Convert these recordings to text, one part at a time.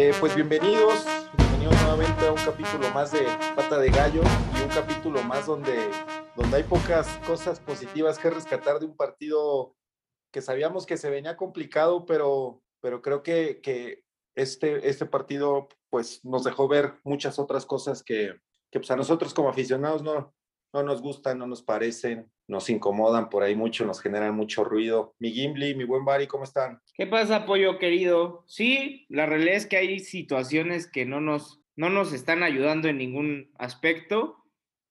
Eh, pues bienvenidos, bienvenidos nuevamente a un capítulo más de Pata de Gallo y un capítulo más donde, donde hay pocas cosas positivas que rescatar de un partido que sabíamos que se venía complicado, pero, pero creo que, que este, este partido pues nos dejó ver muchas otras cosas que, que pues a nosotros como aficionados no, no nos gustan, no nos parecen, nos incomodan por ahí mucho, nos generan mucho ruido. Mi Gimli, mi buen Bari, ¿cómo están? ¿Qué pasa, pollo querido? Sí, la realidad es que hay situaciones que no nos, no nos están ayudando en ningún aspecto.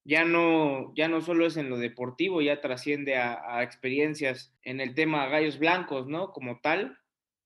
Ya no, ya no solo es en lo deportivo, ya trasciende a, experiencias en el tema gallos blancos, ¿no? Como tal,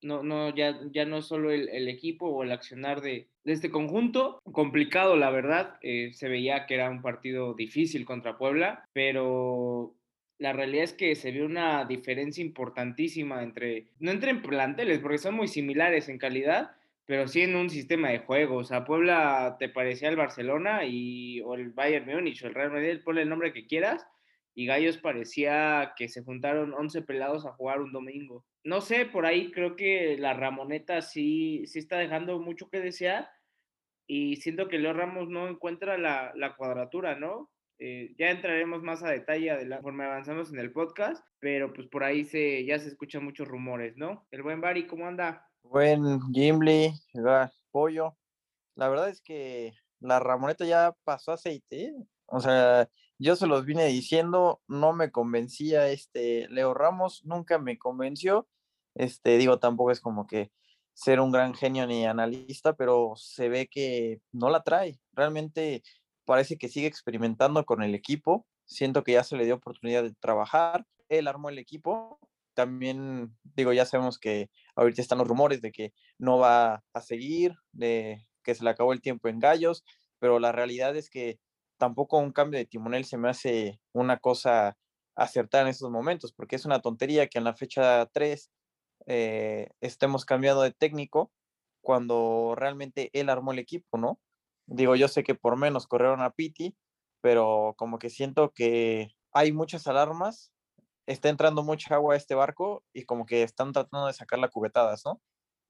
no, no, ya, ya no solo el equipo o el accionar de, de, este conjunto. Complicado, la verdad. Eh, se veía que era un partido difícil contra Puebla, pero la realidad es que se ve una diferencia importantísima entre, no entre en planteles, porque son muy similares en calidad, pero sí en un sistema de juego. O sea, Puebla te parecía el Barcelona y, o el Bayern Múnich o el Real Madrid, ponle el nombre que quieras, y Gallos parecía que se juntaron 11 pelados a jugar un domingo. No sé, por ahí creo que la Ramoneta sí, sí está dejando mucho que desear y siento que Leo Ramos no encuentra la, la cuadratura, ¿no? Eh, ya entraremos más a detalle de la forma avanzamos en el podcast, pero pues por ahí se, ya se escuchan muchos rumores, ¿no? El buen Bari, ¿cómo anda? Buen Gimli, pollo. La verdad es que la Ramoneta ya pasó aceite, o sea, yo se los vine diciendo, no me convencía este Leo Ramos, nunca me convenció. Este, digo, tampoco es como que ser un gran genio ni analista, pero se ve que no la trae. Realmente parece que sigue experimentando con el equipo. Siento que ya se le dio oportunidad de trabajar. Él armó el equipo. También, digo, ya sabemos que ahorita están los rumores de que no va a seguir, de que se le acabó el tiempo en Gallos, pero la realidad es que tampoco un cambio de timonel se me hace una cosa acertada en estos momentos, porque es una tontería que en la fecha 3 eh, estemos cambiando de técnico cuando realmente él armó el equipo, ¿no? Digo, yo sé que por menos corrieron a Piti, pero como que siento que hay muchas alarmas, está entrando mucha agua a este barco y como que están tratando de sacar la cubetadas, ¿no?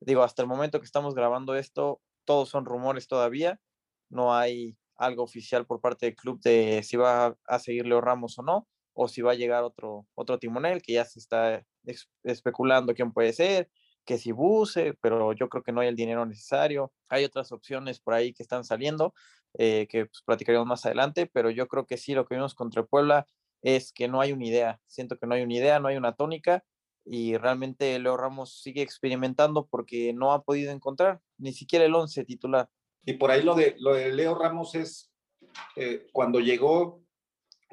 Digo, hasta el momento que estamos grabando esto, todos son rumores todavía, no hay algo oficial por parte del club de si va a seguir Leo Ramos o no, o si va a llegar otro, otro timonel, que ya se está especulando quién puede ser, que si Buse, pero yo creo que no hay el dinero necesario. Hay otras opciones por ahí que están saliendo, eh, que pues, platicaremos más adelante, pero yo creo que sí, lo que vimos contra Puebla es que no hay una idea. Siento que no hay una idea, no hay una tónica y realmente Leo Ramos sigue experimentando porque no ha podido encontrar ni siquiera el 11 titular. Y por ahí lo de, lo de Leo Ramos es, eh, cuando llegó,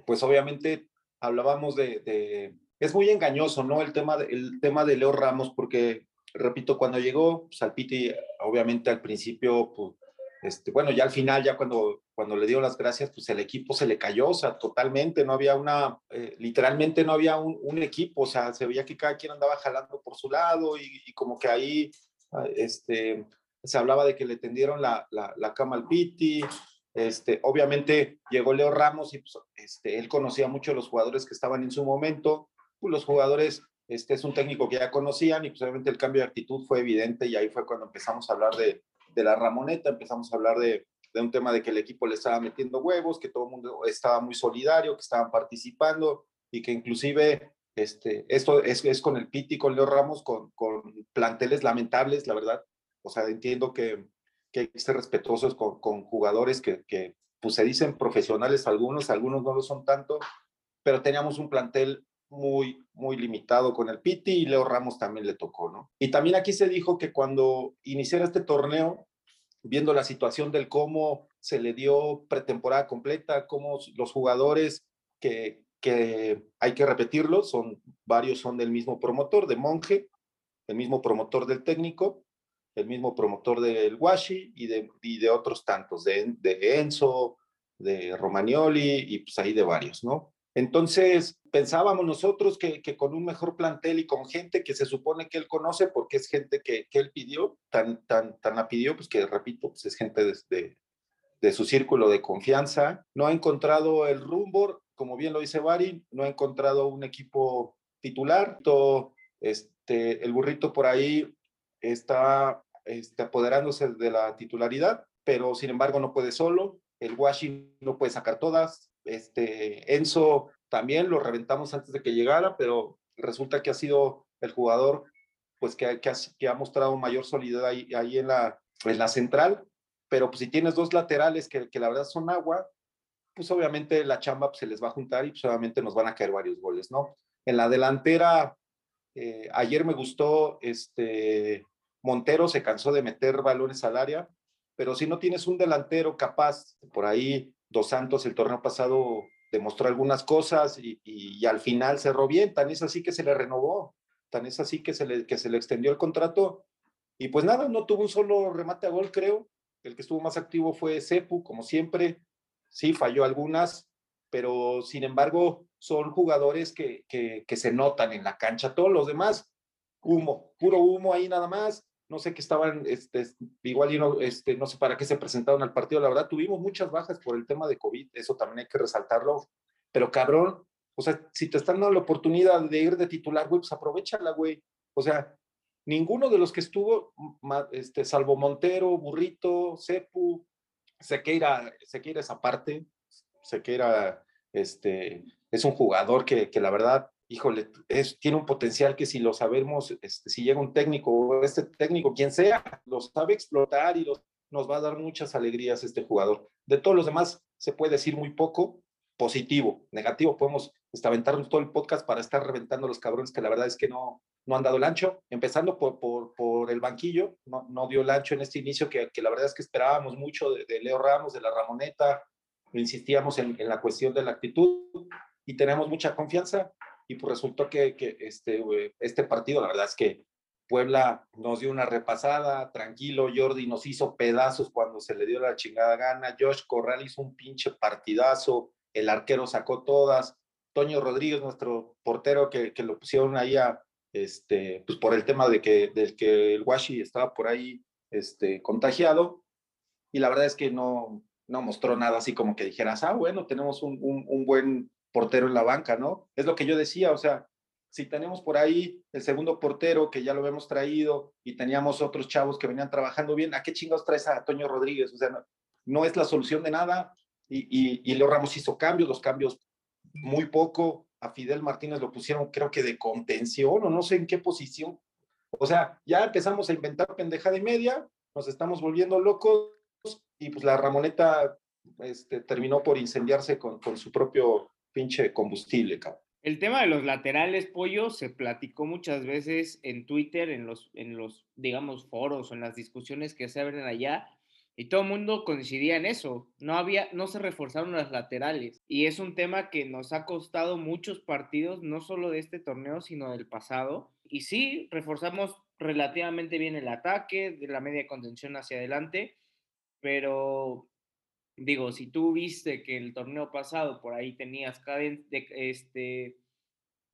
pues obviamente hablábamos de, es muy engañoso, ¿no? El tema, de, el tema de Leo Ramos, porque, repito, cuando llegó, Salpiti, obviamente al principio, pues, este, bueno, ya al final, ya cuando, cuando le dio las gracias, pues el equipo se le cayó, o sea, totalmente, no había una, eh, literalmente no había un, un, equipo, o sea, se veía que cada quien andaba jalando por su lado y, y como que ahí, ah, este, se hablaba de que le tendieron la, la, la cama al Piti, este, obviamente llegó Leo Ramos y pues, este, él conocía mucho a los jugadores que estaban en su momento, pues los jugadores, este es un técnico que ya conocían y pues obviamente el cambio de actitud fue evidente y ahí fue cuando empezamos a hablar de, de la Ramoneta, empezamos a hablar de, de, un tema de que el equipo le estaba metiendo huevos, que todo el mundo estaba muy solidario, que estaban participando y que inclusive este, esto es, es con el Piti, con Leo Ramos, con, con planteles lamentables, la verdad, o sea, entiendo que, que hay que ser respetuosos con, con jugadores que, que, pues se dicen profesionales algunos, algunos no lo son tanto, pero teníamos un plantel muy, muy limitado con el Piti y Leo Ramos también le tocó, ¿no? Y también aquí se dijo que cuando iniciara este torneo, viendo la situación del cómo se le dio pretemporada completa, cómo los jugadores que, que hay que repetirlo, son varios son del mismo promotor, de Monje, el mismo promotor del técnico, el mismo promotor del Washi y de, y de otros tantos, de, de, Enzo, de Romagnoli y pues ahí de varios, ¿no? Entonces, pensábamos nosotros que, con un mejor plantel y con gente que se supone que él conoce, porque es gente que, que él pidió, tan, tan, tan la pidió, pues que repito, pues es gente de, de, de su círculo de confianza, no ha encontrado el rumbo, como bien lo dice Bari, no ha encontrado un equipo titular, todo, este, el burrito por ahí está este, apoderándose de la titularidad, pero sin embargo no puede solo. El Washington no puede sacar todas. Este, Enzo también lo reventamos antes de que llegara, pero resulta que ha sido el jugador pues que, que, ha, mostrado mayor solidez ahí, ahí en, la, en la central. Pero pues si tienes dos laterales que, que la verdad son agua, pues obviamente la chamba pues, se les va a juntar y pues obviamente nos van a caer varios goles, ¿no? En la delantera, eh, ayer me gustó, este, Montero se cansó de meter balones al área, pero si no tienes un delantero capaz, por ahí Dos Santos el torneo pasado demostró algunas cosas y, al final cerró bien, tan es así que se le renovó, tan es así que se le, que se le extendió el contrato y pues nada, no tuvo un solo remate a gol, creo. El que estuvo más activo fue Cepu, como siempre. Sí, falló algunas, pero sin embargo son jugadores que, que, se notan en la cancha. Todos los demás, humo, puro humo ahí nada más no sé qué estaban, este, igual y no, este, no sé para qué se presentaron al partido, la verdad, tuvimos muchas bajas por el tema de COVID, eso también hay que resaltarlo, pero cabrón, o sea, si te están dando la oportunidad de ir de titular, güey, pues aprovechala, güey, o sea, ninguno de los que estuvo, este, salvo Montero, Burrito, Cepu, Sequeira, Sequeira esa parte, Sequeira, este, es un jugador que, que la verdad híjole, es, tiene un potencial que si lo sabemos, este, si llega un técnico o este técnico, quien sea, lo sabe explotar y nos va a dar muchas alegrías este jugador. De todos los demás se puede decir muy poco, positivo, negativo, podemos aventarnos todo el podcast para estar reventando los cabrones que la verdad es que no, no han dado el ancho, empezando por, por, por el banquillo, no, no, dio el ancho en este inicio que, que la verdad es que esperábamos mucho de, Leo Ramos, de la Ramoneta, insistíamos en, la cuestión de la actitud y tenemos mucha confianza y pues resultó que, que este, este partido, la verdad es que Puebla nos dio una repasada, tranquilo, Jordi nos hizo pedazos cuando se le dio la chingada gana, Josh Corral hizo un pinche partidazo, el arquero sacó todas, Toño Rodríguez, nuestro portero, que, que lo pusieron ahí a, este, pues por el tema de que, del que el Washi estaba por ahí este, contagiado, y la verdad es que no, no mostró nada así como que dijeras, ah, bueno, tenemos un, un, un buen portero en la banca, ¿no? Es lo que yo decía, o sea, si tenemos por ahí el segundo portero que ya lo hemos traído y teníamos otros chavos que venían trabajando bien, ¿a qué chingados traes a Toño Rodríguez? O sea, no, es la solución de nada. Y, y, y Leo Ramos hizo cambios, los cambios muy poco. A Fidel Martínez lo pusieron, creo que de contención o no sé en qué posición. O sea, ya empezamos a inventar pendeja de media, nos estamos volviendo locos y pues la Ramoneta este, terminó por incendiarse con, con su propio El tema de los laterales, pollo, se platicó muchas veces en Twitter, en los, en los, digamos, foros o en las discusiones que se abren allá, y todo el mundo coincidía en eso. No había, no se reforzaron las laterales. Y es un tema que nos ha costado muchos partidos, no solo de este torneo, sino del pasado. Y sí, reforzamos relativamente bien el ataque, de la media contención hacia adelante, pero digo, si tú viste que el torneo pasado por ahí tenías este,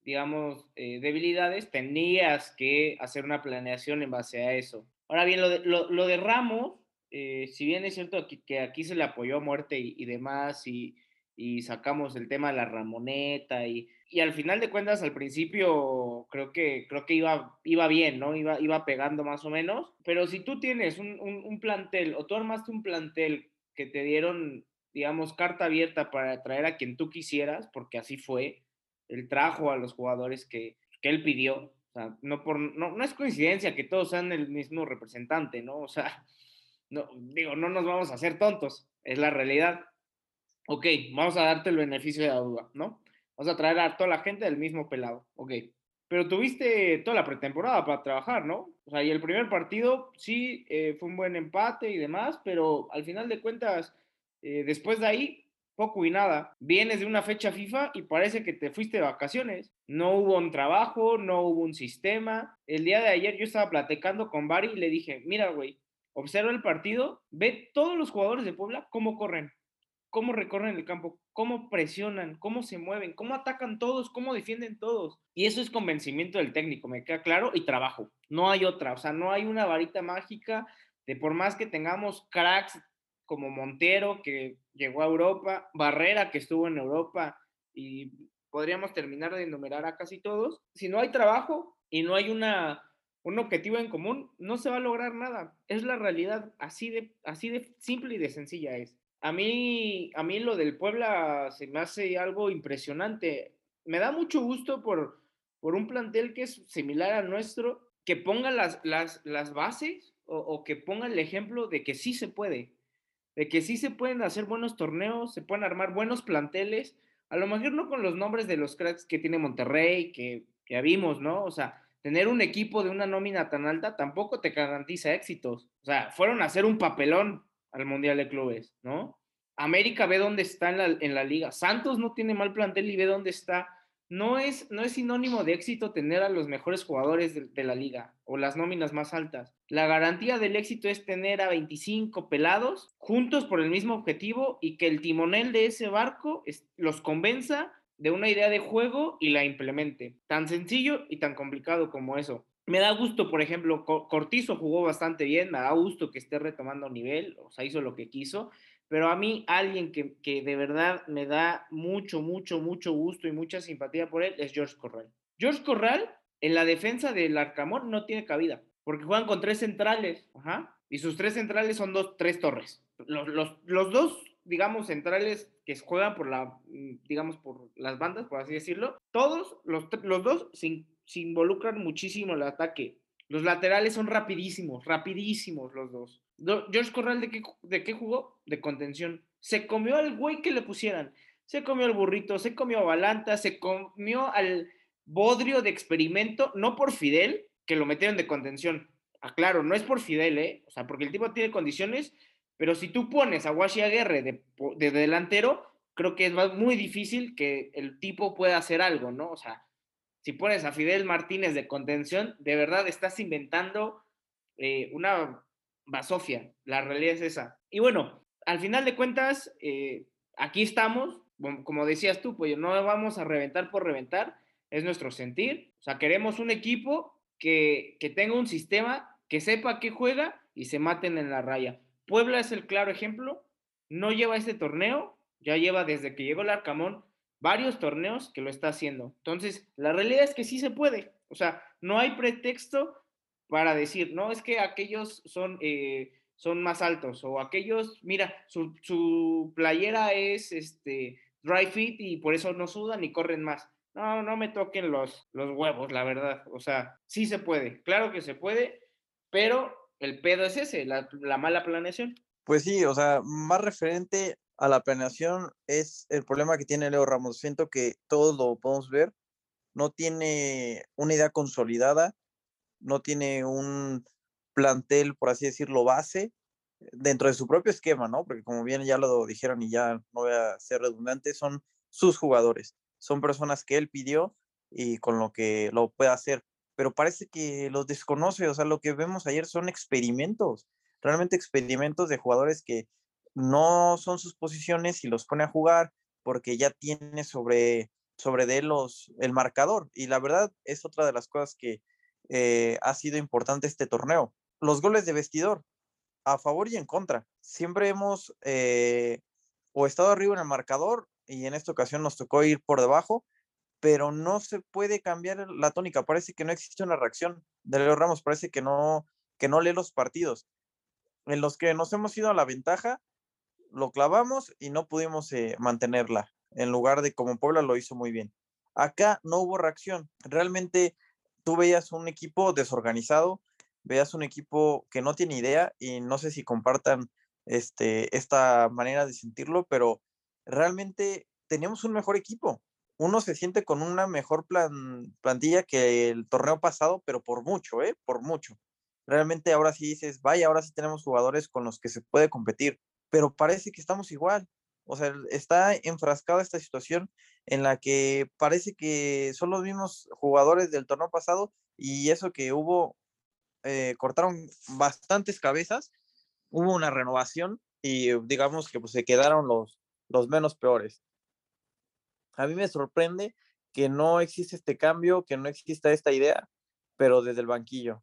digamos, eh, debilidades, tenías que hacer una planeación en base a eso. Ahora bien, lo de, lo, de Ramos, eh, si bien es cierto que, aquí se le apoyó a muerte y, demás, y, y, sacamos el tema de la Ramoneta, y, y, al final de cuentas, al principio creo que, creo que iba, iba bien, ¿no? Iba, iba pegando más o menos, pero si tú tienes un, un, un plantel, o tú armaste un plantel que te dieron, digamos, carta abierta para traer a quien tú quisieras, porque así fue. Él trajo a los jugadores que, que él pidió. O sea, no, por, no, no es coincidencia que todos sean el mismo representante, ¿no? O sea, no, digo, no nos vamos a hacer tontos, es la realidad. Ok, vamos a darte el beneficio de la duda, ¿no? Vamos a traer a toda la gente del mismo pelado, ok. Pero tuviste toda la pretemporada para trabajar, ¿no? O sea, y el primer partido sí eh, fue un buen empate y demás, pero al final de cuentas, eh, después de ahí, poco y nada. Vienes de una fecha FIFA y parece que te fuiste de vacaciones. No hubo un trabajo, no hubo un sistema. El día de ayer yo estaba platicando con Bari y le dije, mira, güey, observa el partido, ve todos los jugadores de Puebla cómo corren cómo recorren el campo, cómo presionan, cómo se mueven, cómo atacan todos, cómo defienden todos. Y eso es convencimiento del técnico, me queda claro, y trabajo. No hay otra, o sea, no hay una varita mágica de por más que tengamos cracks como Montero, que llegó a Europa, Barrera, que estuvo en Europa, y podríamos terminar de enumerar a casi todos. Si no hay trabajo y no hay una un objetivo en común, no se va a lograr nada. Es la realidad, así de, así de simple y de sencilla es. A mí, a mí lo del Puebla se me hace algo impresionante. Me da mucho gusto por, por un plantel que es similar al nuestro, que ponga las, las, las bases o, o, que ponga el ejemplo de que sí se puede, de que sí se pueden hacer buenos torneos, se pueden armar buenos planteles, a lo mejor no con los nombres de los cracks que tiene Monterrey, que ya vimos, ¿no? O sea, tener un equipo de una nómina tan alta tampoco te garantiza éxitos. O sea, fueron a hacer un papelón al Mundial de Clubes, ¿no? América ve dónde está en la, liga. Santos no tiene mal plantel y ve dónde está. No es, no es sinónimo de éxito tener a los mejores jugadores de, la liga o las nóminas más altas. La garantía del éxito es tener a 25 pelados juntos por el mismo objetivo y que el timonel de ese barco los convenza de una idea de juego y la implemente. Tan sencillo y tan complicado como eso. Me da gusto, por ejemplo, Cortizo jugó bastante bien, me da gusto que esté retomando nivel, o sea, hizo lo que quiso, pero a mí alguien que, que de verdad me da mucho, mucho, mucho gusto y mucha simpatía por él es George Corral. George Corral en la defensa del Arcamón no tiene cabida, porque juegan con tres centrales, ajá, y sus tres centrales son dos, tres torres. Los, los, los dos digamos, centrales que juegan por la, mm, digamos, por las bandas, por así decirlo, todos, los, los dos, se, se involucran muchísimo el ataque. Los laterales son rapidísimos, rapidísimos los dos. George Corral, ¿de qué, ¿de qué jugó? De contención. Se comió al güey que le pusieran. Se comió al burrito, se comió a Balanta, se comió al bodrio de experimento, no por Fidel, que lo metieron de contención. Aclaro, no es por Fidel, ¿eh? O sea, porque el tipo tiene condiciones pero si tú pones a Washi Aguirre de, de, delantero, creo que es muy difícil que el tipo pueda hacer algo, ¿no? O sea, si pones a Fidel Martínez de contención, de verdad estás inventando eh, una basofia. La realidad es esa. Y bueno, al final de cuentas, eh, aquí estamos. Como decías tú, pues no vamos a reventar por reventar, es nuestro sentir. O sea, queremos un equipo que, que tenga un sistema, que sepa qué juega y se maten en la raya. Puebla es el claro ejemplo, no lleva este torneo, ya lleva desde que llegó el Arcamón varios torneos que lo está haciendo. Entonces, la realidad es que sí se puede, o sea, no hay pretexto para decir, no, es que aquellos son, eh, son más altos o aquellos, mira, su, su, playera es este, dry fit y por eso no sudan y corren más. No, no me toquen los, los huevos, la verdad. O sea, sí se puede, claro que se puede, pero el pedo es ese, la, la, mala planeación. Pues sí, o sea, más referente a la planeación es el problema que tiene Leo Ramos. Siento que todos lo podemos ver. No tiene una idea consolidada, no tiene un plantel, por así decirlo, base dentro de su propio esquema, ¿no? Porque como bien ya lo dijeron y ya no voy a ser redundante, son sus jugadores, son personas que él pidió y con lo que lo puede hacer pero parece que los desconoce, o sea, lo que vemos ayer son experimentos, realmente experimentos de jugadores que no son sus posiciones y los pone a jugar porque ya tiene sobre, sobre de los, el marcador. Y la verdad es otra de las cosas que eh, ha sido importante este torneo. Los goles de vestidor, a favor y en contra. Siempre hemos eh, o estado arriba en el marcador y en esta ocasión nos tocó ir por debajo, pero no se puede cambiar la tónica. Parece que no existe una reacción de Leo Ramos, parece que no, que no lee los partidos. En los que nos hemos ido a la ventaja, lo clavamos y no pudimos eh, mantenerla, en lugar de como Puebla lo hizo muy bien. Acá no hubo reacción. Realmente tú veías un equipo desorganizado, veías un equipo que no tiene idea y no sé si compartan este, esta manera de sentirlo, pero realmente teníamos un mejor equipo uno se siente con una mejor plan, plantilla que el torneo pasado, pero por mucho, ¿eh? Por mucho. Realmente ahora sí dices, vaya, ahora sí tenemos jugadores con los que se puede competir, pero parece que estamos igual. O sea, está enfrascada esta situación en la que parece que son los mismos jugadores del torneo pasado y eso que hubo, eh, cortaron bastantes cabezas, hubo una renovación y digamos que pues, se quedaron los, los menos peores a mí me sorprende que no existe este cambio, que no exista esta idea, pero desde el banquillo.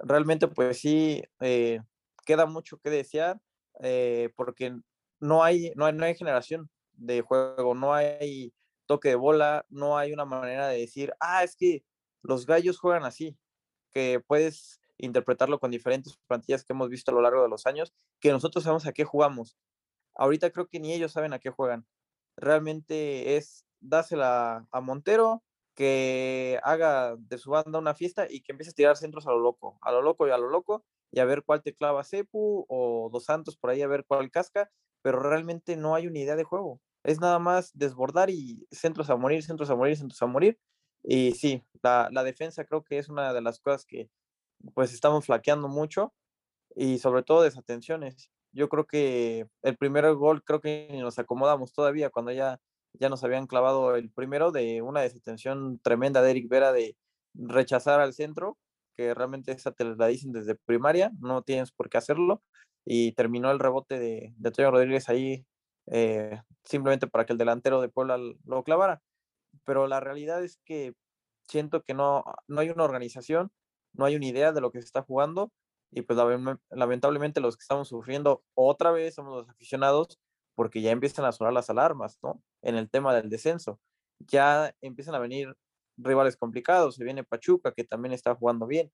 Realmente, pues sí, eh, queda mucho que desear, eh, porque no hay, no, hay, no hay generación de juego, no hay toque de bola, no hay una manera de decir, ah, es que los gallos juegan así. que puedes interpretarlo con diferentes plantillas que hemos visto a lo largo de los años, que nosotros sabemos a qué jugamos. Ahorita creo que ni ellos saben a qué juegan. Realmente es dásela a Montero, que haga de su banda una fiesta y que empiece a tirar centros a lo loco, a lo loco y a lo loco, y a ver cuál te clava Cepu o Dos Santos por ahí a ver cuál casca, pero realmente no hay una idea de juego. Es nada más desbordar y centros a morir, centros a morir, centros a morir. Y sí, la, la defensa creo que es una de las cosas que pues estamos flaqueando mucho y sobre todo desatenciones. Yo creo que el primer gol creo que nos acomodamos todavía cuando ya ya nos habían clavado el primero de una desatención tremenda de Eric Vera de rechazar al centro, que realmente esa te la dicen desde primaria, no tienes por qué hacerlo, y terminó el rebote de, de Toño Rodríguez ahí eh, simplemente para que el delantero de Puebla lo clavara. Pero la realidad es que siento que no, no hay una organización, no hay una idea de lo que se está jugando, y pues lamentablemente los que estamos sufriendo otra vez somos los aficionados porque ya empiezan a sonar las alarmas, ¿no? En el tema del descenso. Ya empiezan a venir rivales complicados, se viene Pachuca, que también está jugando bien.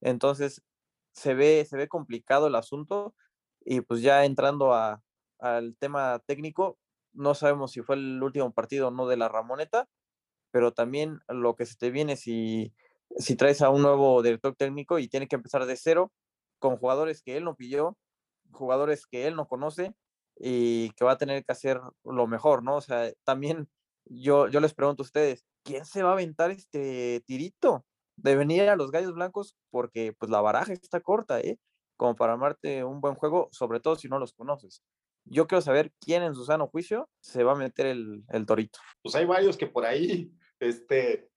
Entonces, se ve, se ve complicado el asunto y pues ya entrando a, al tema técnico, no sabemos si fue el último partido o no de la Ramoneta, pero también lo que se te viene si, si traes a un nuevo director técnico y tiene que empezar de cero con jugadores que él no pilló, jugadores que él no conoce y que va a tener que hacer lo mejor, ¿no? O sea, también yo, yo les pregunto a ustedes, ¿quién se va a aventar este tirito de venir a los Gallos Blancos? Porque pues la baraja está corta, ¿eh? Como para armarte un buen juego, sobre todo si no los conoces. Yo quiero saber quién en su sano juicio se va a meter el, el torito. Pues hay varios que por ahí, este,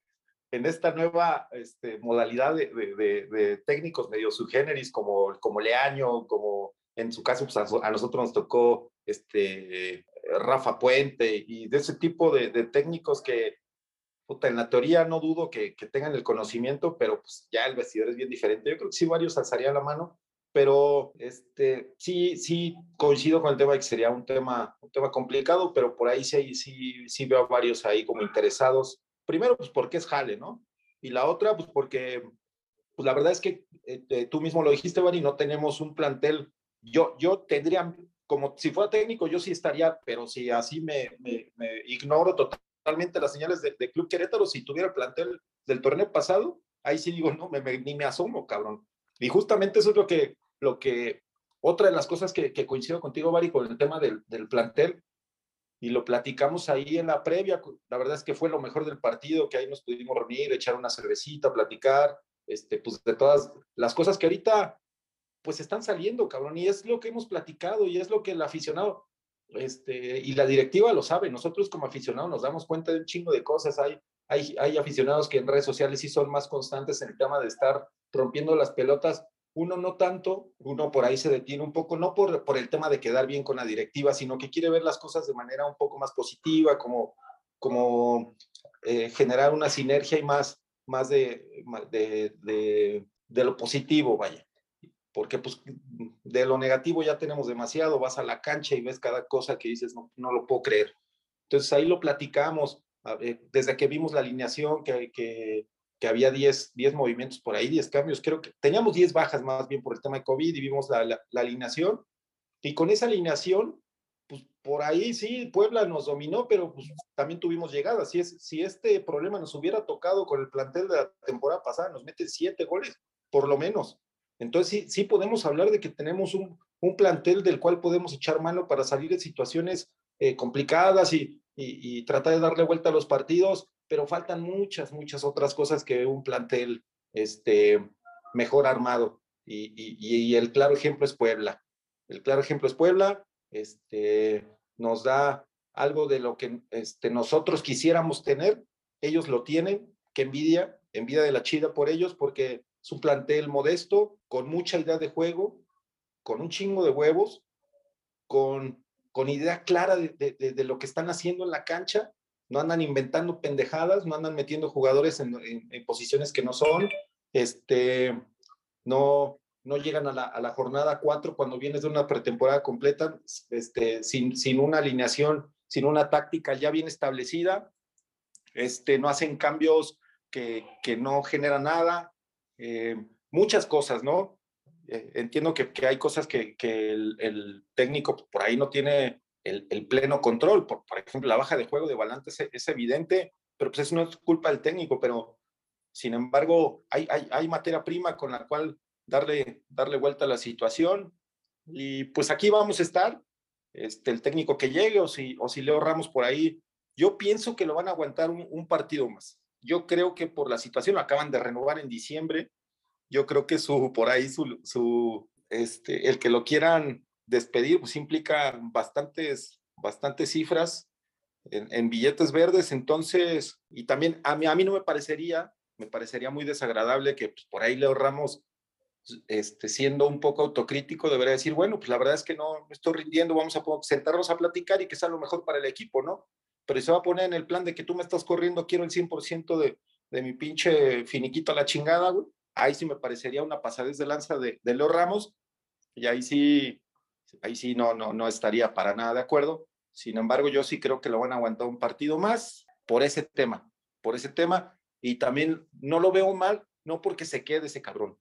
en esta nueva este, modalidad de, de, de, técnicos medio subgéneris como, como Leaño, como en su caso, pues a, nosotros nos tocó este, Rafa Puente y de ese tipo de, técnicos que, puta, en la teoría no dudo que, tengan el conocimiento, pero pues ya el vestidor es bien diferente. Yo creo que sí varios alzarían la mano, pero este, sí, sí coincido con el tema que sería un tema, un tema complicado, pero por ahí sí, sí, sí veo a varios ahí como interesados. Primero, pues porque es jale, ¿no? Y la otra, pues porque, pues la verdad es que eh, tú mismo lo dijiste, Bari, no tenemos un plantel yo, yo tendría, como si fuera técnico, yo sí estaría, pero si así me, ignoro totalmente las señales de, Club Querétaro, si tuviera el plantel del torneo pasado, ahí sí digo, no, me, ni me asomo, cabrón. Y justamente eso es lo que, lo que otra de las cosas que, que coincido contigo, Bari, con el tema del, del, plantel, y lo platicamos ahí en la previa, la verdad es que fue lo mejor del partido, que ahí nos pudimos reunir, echar una cervecita, platicar, este, pues de todas las cosas que ahorita pues están saliendo, cabrón, y es lo que hemos platicado y es lo que el aficionado, este, y la directiva lo sabe, nosotros como aficionados nos damos cuenta de un chingo de cosas, hay, hay, hay aficionados que en redes sociales sí son más constantes en el tema de estar rompiendo las pelotas, uno no tanto, uno por ahí se detiene un poco, no por, por el tema de quedar bien con la directiva, sino que quiere ver las cosas de manera un poco más positiva, como, como eh, generar una sinergia y más, más de, de, de, de lo positivo, vaya porque pues de lo negativo ya tenemos demasiado, vas a la cancha y ves cada cosa que dices, no, no lo puedo creer. Entonces ahí lo platicamos, desde que vimos la alineación, que, que, que había 10, 10 movimientos por ahí, 10 cambios, creo que teníamos 10 bajas más bien por el tema de COVID y vimos la, la, alineación, y con esa alineación, pues por ahí sí, Puebla nos dominó, pero pues también tuvimos llegadas. Si, es, si este problema nos hubiera tocado con el plantel de la temporada pasada, nos meten 7 goles, por lo menos. Entonces sí, sí podemos hablar de que tenemos un, un plantel del cual podemos echar mano para salir de situaciones eh, complicadas y, y, tratar de darle vuelta a los partidos, pero faltan muchas, muchas otras cosas que un plantel este, mejor armado. Y, y, el claro ejemplo es Puebla. El claro ejemplo es Puebla. Este, nos da algo de lo que este, nosotros quisiéramos tener. Ellos lo tienen. Qué envidia, envidia de la chida por ellos, porque es un plantel modesto, con mucha idea de juego, con un chingo de huevos, con, con idea clara de, de, lo que están haciendo en la cancha. No andan inventando pendejadas, no andan metiendo jugadores en, en, posiciones que no son. Este, no, no llegan a la, a la jornada 4 cuando vienes de una pretemporada completa, este, sin, sin una alineación, sin una táctica ya bien establecida. Este, no hacen cambios que, que no generan nada, eh, muchas cosas, ¿no? Eh, entiendo que, hay cosas que, el, técnico por ahí no tiene el, pleno control. Por, por, ejemplo, la baja de juego de Valante es, evidente, pero pues eso no es culpa del técnico, pero sin embargo hay, hay, materia prima con la cual darle, darle vuelta a la situación. Y pues aquí vamos a estar, este, el técnico que llegue o si, o si Leo Ramos por ahí. Yo pienso que lo van a aguantar un partido más. Yo creo que por la situación lo acaban de renovar en diciembre. Yo creo que su, por ahí, su, su este, el que lo quieran despedir, pues implica bastantes, bastantes cifras en, en, billetes verdes. Entonces, y también a mí, a mí no me parecería, me parecería muy desagradable que pues, por ahí Leo Ramos este, siendo un poco autocrítico, debería decir, bueno, pues la verdad es que no, estoy rindiendo, vamos a sentarnos a platicar y que sea lo mejor para el equipo, ¿no? Pero se va a poner en el plan de que tú me estás corriendo, quiero el 100% de, de mi pinche finiquito a la chingada, güey. Ahí sí me parecería una pasadez de lanza de, de Leo Ramos y ahí sí, ahí sí no, no, no estaría para nada de acuerdo. Sin embargo, yo sí creo que lo van a aguantar un partido más por ese tema, por ese tema. Y también no lo veo mal, no porque se quede ese cabrón,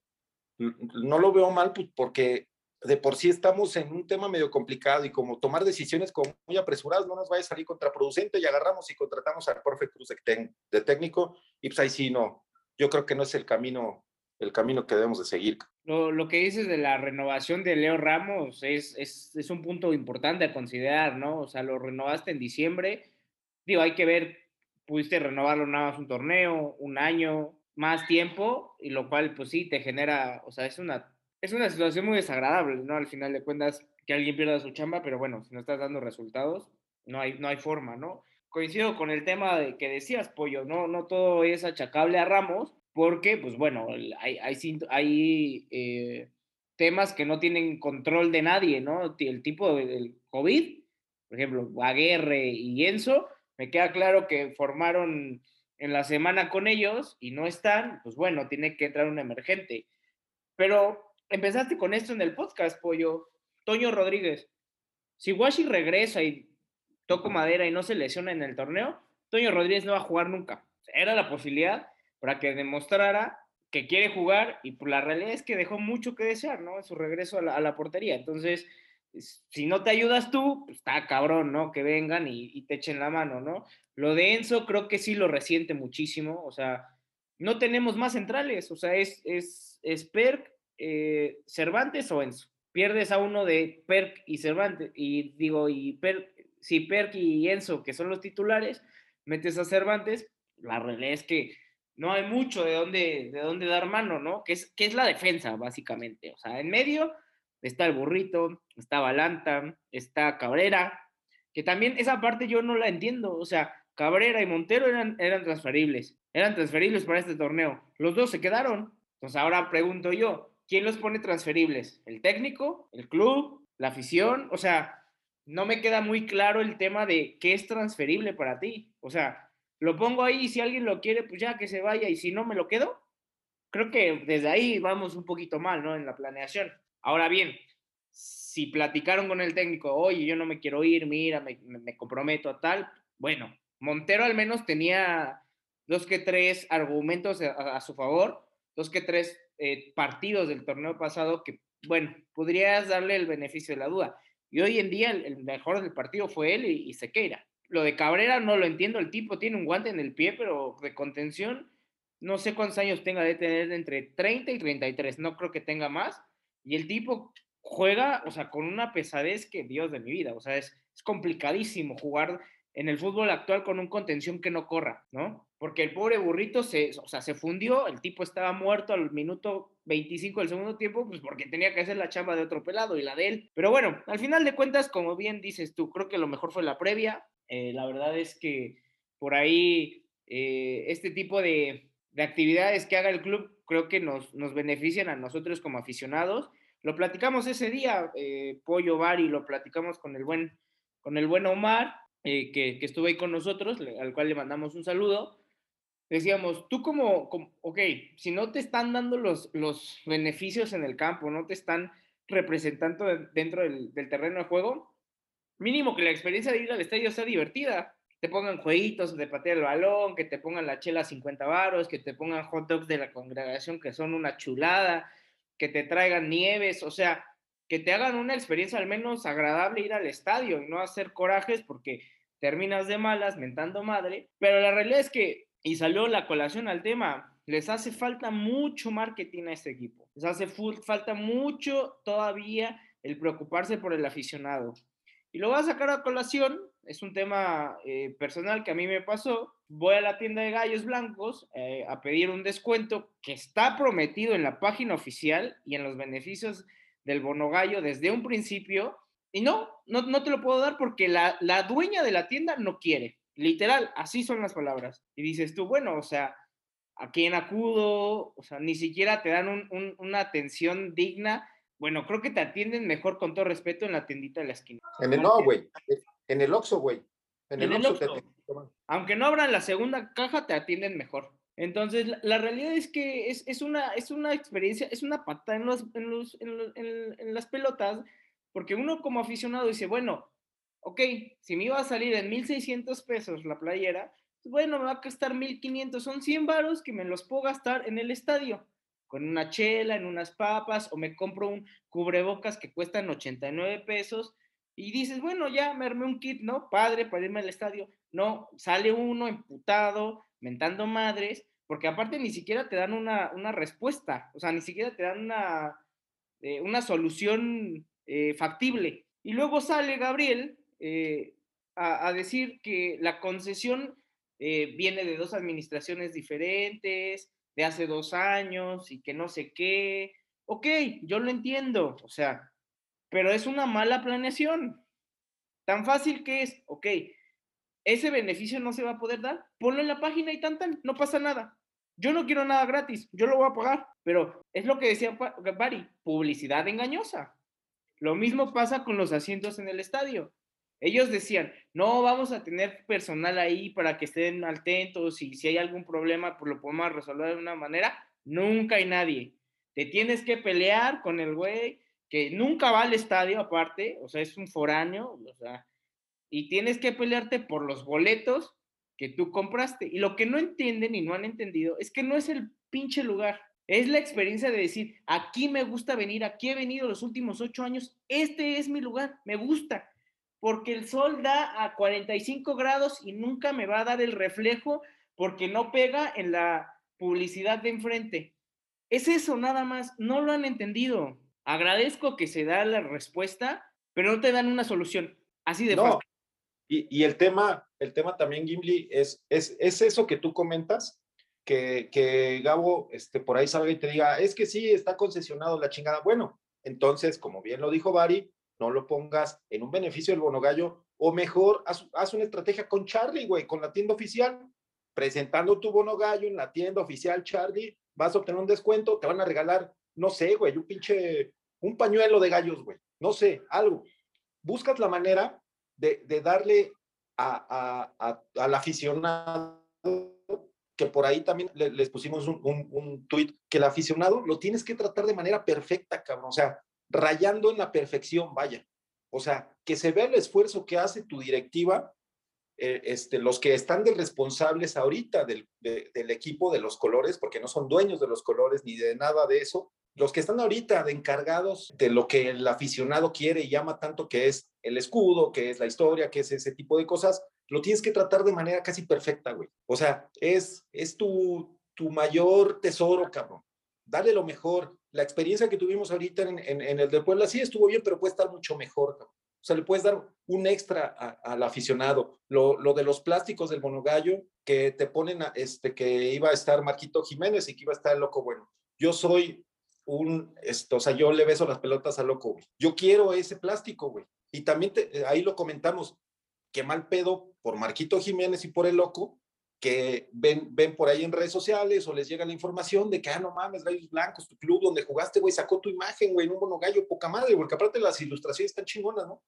no lo veo mal pues, porque de por sí estamos en un tema medio complicado y como tomar decisiones como muy apresuradas no nos vaya a salir contraproducente y agarramos y contratamos al profe Cruz de, técnico y pues ahí sí no, yo creo que no es el camino, el camino que debemos de seguir. Lo, lo que dices de la renovación de Leo Ramos es, es, es, un punto importante a considerar, ¿no? O sea, lo renovaste en diciembre, digo, hay que ver, pudiste renovarlo nada más un torneo, un año, más tiempo, y lo cual, pues sí, te genera, o sea, es una, es una situación muy desagradable, ¿no? Al final de cuentas, que alguien pierda su chamba, pero bueno, si no estás dando resultados, no hay, no hay forma, ¿no? Coincido con el tema de que decías, Pollo, no, no todo es achacable a Ramos, porque, pues bueno, hay, hay, hay eh, temas que no tienen control de nadie, ¿no? El tipo del COVID, por ejemplo, Aguerre y Enzo, me queda claro que formaron en la semana con ellos y no están, pues bueno, tiene que entrar un emergente. Pero empezaste con esto en el podcast, Pollo. Toño Rodríguez, si Washi regresa y toco madera y no se lesiona en el torneo, Toño Rodríguez no va a jugar nunca. Era la posibilidad para que demostrara que quiere jugar y pues, la realidad es que dejó mucho que desear, ¿no? En su regreso a la, portería. Entonces, si no te ayudas tú, pues está cabrón, ¿no? Que vengan y, y, te echen la mano, ¿no? Lo de Enzo creo que sí lo resiente muchísimo, o sea, no tenemos más centrales, o sea, es, es, es Perk, eh, Cervantes o Enzo. Pierdes a uno de Perk y Cervantes, y digo, y Perk, si Perk y Enzo, que son los titulares, metes a Cervantes, la realidad es que no hay mucho de dónde, de dónde dar mano, ¿no? Que es, que es la defensa, básicamente. O sea, en medio está el burrito, está Balanta, está Cabrera, que también esa parte yo no la entiendo, o sea, Cabrera y Montero eran, eran transferibles, eran transferibles para este torneo, los dos se quedaron, entonces ahora pregunto yo, ¿quién los pone transferibles? ¿El técnico? ¿El club? ¿La afición? O sea, no me queda muy claro el tema de qué es transferible para ti, o sea, lo pongo ahí y si alguien lo quiere, pues ya que se vaya y si no me lo quedo, creo que desde ahí vamos un poquito mal, ¿no? En la planeación. Ahora bien, si platicaron con el técnico, oye, yo no me quiero ir, mira, me, me comprometo a tal, bueno, Montero al menos tenía dos que tres argumentos a su favor, dos que tres eh, partidos del torneo pasado que, bueno, podrías darle el beneficio de la duda. Y hoy en día el, mejor del partido fue él y, y, Sequeira. Lo de Cabrera no lo entiendo, el tipo tiene un guante en el pie, pero de contención, no sé cuántos años tenga de tener entre 30 y 33, no creo que tenga más y el tipo juega, o sea, con una pesadez que Dios de mi vida, o sea, es, es complicadísimo jugar en el fútbol actual con un contención que no corra, ¿no? Porque el pobre burrito se, o sea, se fundió, el tipo estaba muerto al minuto 25 del segundo tiempo, pues porque tenía que hacer la chamba de otro pelado y la de él. Pero bueno, al final de cuentas, como bien dices tú, creo que lo mejor fue la previa. Eh, la verdad es que por ahí eh, este tipo de, de actividades que haga el club creo que nos, nos benefician a nosotros como aficionados. Lo platicamos ese día, eh, Pollo Bari, lo platicamos con el buen, con el buen Omar, eh, que, que, estuvo ahí con nosotros, al cual le mandamos un saludo. Decíamos, tú como, como, ok, si no te están dando los, los beneficios en el campo, no te están representando dentro del, del terreno de juego, mínimo que la experiencia de ir al estadio sea divertida te pongan jueguitos de patear el balón, que te pongan la chela 50 varos, que te pongan hot dogs de la congregación que son una chulada, que te traigan nieves, o sea, que te hagan una experiencia al menos agradable ir al estadio y no hacer corajes porque terminas de malas mentando madre. Pero la realidad es que, y salió la colación al tema, les hace falta mucho marketing a este equipo. Les hace falta mucho todavía el preocuparse por el aficionado. Y lo voy a sacar a colación, es un tema eh, personal que a mí me pasó. Voy a la tienda de gallos blancos eh, a pedir un descuento que está prometido en la página oficial y en los beneficios del bono gallo desde un principio. Y no, no, no te lo puedo dar porque la, la dueña de la tienda no quiere. Literal, así son las palabras. Y dices tú, bueno, o sea, ¿a quién acudo? O sea, ni siquiera te dan una atención digna. Bueno, creo que te atienden mejor con todo respeto en la tiendita de la esquina. En el no, güey. En el Oxxo, güey. En el, Oxxo. Aunque no abran la segunda caja, te atienden mejor. Entonces, la, realidad es que es, es, una, es una experiencia, es una pata en, los, en, los, en, las pelotas, porque uno como aficionado dice, bueno, ok, si me iba a salir en 1.600 pesos la playera, pues bueno, me va a costar 1.500, son 100 varos que me los puedo gastar en el estadio, con una chela, en unas papas, o me compro un cubrebocas que cuestan 89 pesos, y dices, bueno, ya me armé un kit, ¿no? Padre para irme al estadio. No, sale uno emputado, mentando madres, porque aparte ni siquiera te dan una, respuesta, o sea, ni siquiera te dan una, eh, una solución eh, factible. Y luego sale Gabriel eh, a, decir que la concesión viene de dos administraciones diferentes, de hace dos años y que no sé qué. Ok, yo lo entiendo, o sea, pero es una mala planeación. Tan fácil que es, ok, ese beneficio no se va a poder dar, ponlo en la página y tan tan, no pasa nada. Yo no quiero nada gratis, yo lo voy a pagar, pero es lo que decía Bari, publicidad engañosa. Lo mismo pasa con los asientos en el estadio. Ellos decían, no, vamos a tener personal ahí para que estén atentos y si hay algún problema, pues lo podemos resolver de una manera. Nunca hay nadie. Te tienes que pelear con el güey que nunca va al estadio aparte, o sea, es un foráneo, o sea, y tienes que pelearte por los boletos que tú compraste. Y lo que no entienden y no han entendido es que no es el pinche lugar. Es la experiencia de decir, aquí me gusta venir, aquí he venido los últimos ocho años, este es mi lugar, me gusta, porque el sol da a 45 grados y nunca me va a dar el reflejo porque no pega en la publicidad de enfrente. Es eso nada más, no lo han entendido. Agradezco que se da la respuesta, pero no te dan una solución. Así de fácil. Y, el, tema, el tema también, Gimli, es, es, es eso que tú comentas, que, que, Gabo este, por ahí salga y te diga, es que sí, está concesionado la chingada. Bueno, entonces, como bien lo dijo Bari, no lo pongas en un beneficio del bono gallo, o mejor, haz, haz una estrategia con Charlie, güey, con la tienda oficial, presentando tu bono gallo en la tienda oficial Charlie, vas a obtener un descuento, te van a regalar, no sé, güey, un pinche, un pañuelo de gallos, güey, no sé, algo. Buscas la manera de, darle a, al aficionado, que por ahí también les pusimos un, un, tuit, que el aficionado lo tienes que tratar de manera perfecta, cabrón, o sea, rayando en la perfección, vaya. O sea, que se vea el esfuerzo que hace tu directiva, eh, este, los que están de responsables ahorita del, del equipo de los colores, porque no son dueños de los colores ni de nada de eso, los que están ahorita de encargados de lo que el aficionado quiere y llama tanto, que es el escudo, que es la historia, que es ese tipo de cosas, lo tienes que tratar de manera casi perfecta, güey. O sea, es, es tu, tu mayor tesoro, cabrón. Dale lo mejor. La experiencia que tuvimos ahorita en, en, el de Puebla sí estuvo bien, pero puede estar mucho mejor. O sea, le puedes dar un extra al aficionado. Lo, de los plásticos del monogallo, que te ponen, a, este, que iba a estar Marquito Jiménez y que iba a estar el loco bueno. Yo soy un, esto, o sea, yo le beso las pelotas al loco, Yo quiero ese plástico, güey. Y también eh, ahí lo comentamos, que mal pedo por Marquito Jiménez y por el loco, que ven, ven por ahí en redes sociales o les llega la información de que, ah, no mames, Gallos Blancos, tu club donde jugaste, güey, sacó tu imagen, güey, en un bono gallo, poca madre, porque aparte las ilustraciones están chingonas, ¿no?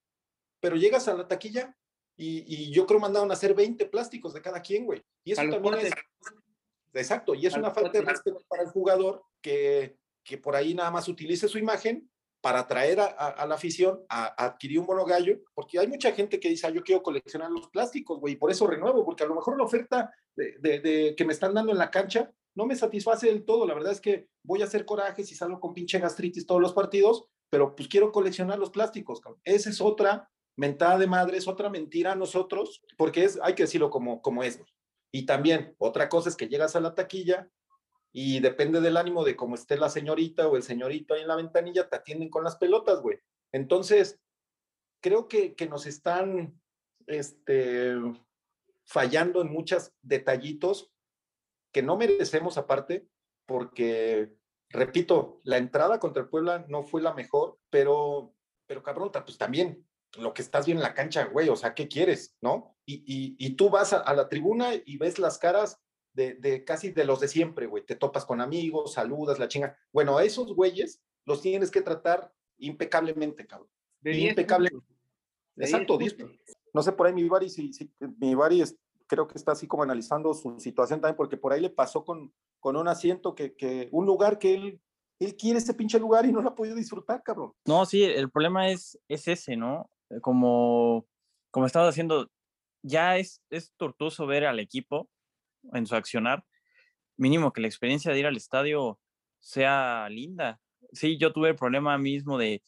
Pero llegas a la taquilla y, y yo creo mandaron a hacer 20 plásticos de cada quien, güey. Y eso también es... Exacto, y es una falta de respeto para el jugador que que por ahí nada más utilice su imagen para atraer a, la afición a, adquirir un bono gallo, porque hay mucha gente que dice, ah, yo quiero coleccionar los plásticos, güey, por eso renuevo, porque a lo mejor la oferta de, que me están dando en la cancha no me satisface del todo. La verdad es que voy a hacer corajes y salgo con pinche gastritis todos los partidos, pero pues quiero coleccionar los plásticos. Esa es otra mentada de madre, es otra mentira a nosotros, porque es, hay que decirlo como, como es. Y también, otra cosa es que llegas a la taquilla y depende del ánimo de cómo esté la señorita o el señorito ahí en la ventanilla, te atienden con las pelotas, güey. Entonces, creo que, que nos están este, fallando en muchos detallitos que no merecemos aparte, porque, repito, la entrada contra el Puebla no fue la mejor, pero, pero cabrón, pues también lo que estás viendo en la cancha, güey, o sea, ¿qué quieres, no? Y, y, tú vas a, a, la tribuna y ves las caras de, casi de los de siempre, güey. Te topas con amigos, saludas, la chinga. Bueno, a esos güeyes los tienes que tratar impecablemente, cabrón. Impecable. Exacto, No sé por ahí mi Bari, si, mi Bari creo que está así como analizando su situación también, porque por ahí le pasó con, con un asiento que, que un lugar que él, él quiere ese pinche lugar y no lo ha podido disfrutar, cabrón. No, sí, el problema es, es ese, ¿no? Como, como estaba haciendo, ya es, es tortuoso ver al equipo en su accionar, mínimo que la experiencia de ir al estadio sea linda. Sí, yo tuve el problema mismo de,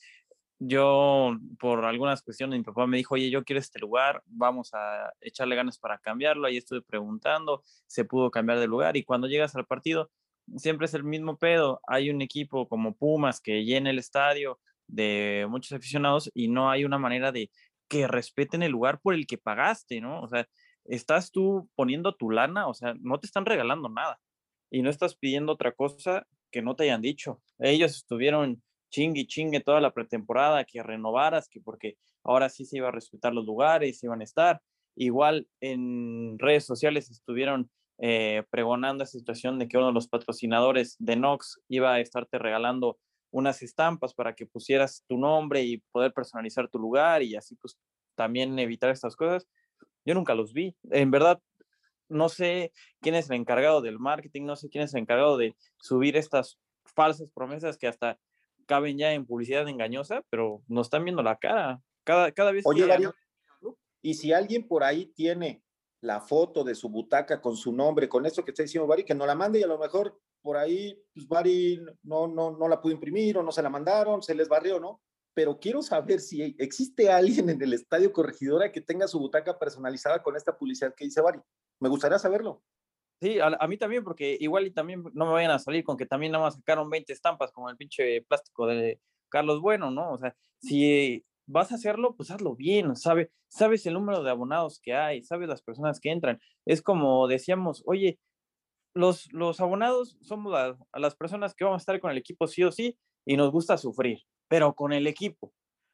yo por algunas cuestiones, mi papá me dijo, oye, yo quiero este lugar, vamos a echarle ganas para cambiarlo. Ahí estuve preguntando, se pudo cambiar de lugar y cuando llegas al partido, siempre es el mismo pedo. Hay un equipo como Pumas que llena el estadio de muchos aficionados y no hay una manera de que respeten el lugar por el que pagaste, ¿no? O sea, estás tú poniendo tu lana, o sea, no te están regalando nada y no estás pidiendo otra cosa que no te hayan dicho. Ellos estuvieron chingue chingue toda la pretemporada, que renovaras, que porque ahora sí se iba a respetar los lugares, iban a estar. Igual en redes sociales estuvieron eh, pregonando esa situación de que uno de los patrocinadores de Nox iba a estarte regalando unas estampas para que pusieras tu nombre y poder personalizar tu lugar y así pues también evitar estas cosas. Yo nunca los vi. En verdad, no sé quién es el encargado del marketing, no sé quién es el encargado de subir estas falsas promesas que hasta caben ya en publicidad engañosa, pero nos están viendo la cara. Cada, cada vez Oye, y si alguien por ahí tiene la foto de su butaca con su nombre, con eso que está diciendo Bari, que no la mande y a lo mejor por ahí, pues Bari no, no, no la pudo imprimir o no se la mandaron, se les barrió, ¿no? Pero quiero saber si existe alguien en el Estadio Corregidora que tenga su butaca personalizada con esta publicidad que dice Bari. Me gustaría saberlo. Sí, a, mí también, porque igual y también no me vayan a salir con que también nada más sacaron 20 estampas como el pinche plástico de Carlos Bueno, ¿no? O sea, si vas a hacerlo, pues hazlo bien, sabe, sabes el número de abonados que hay, sabes las personas que entran. Es como decíamos, oye, los, los abonados somos las personas que vamos a estar con el equipo sí o sí y nos gusta sufrir pero con el equipo.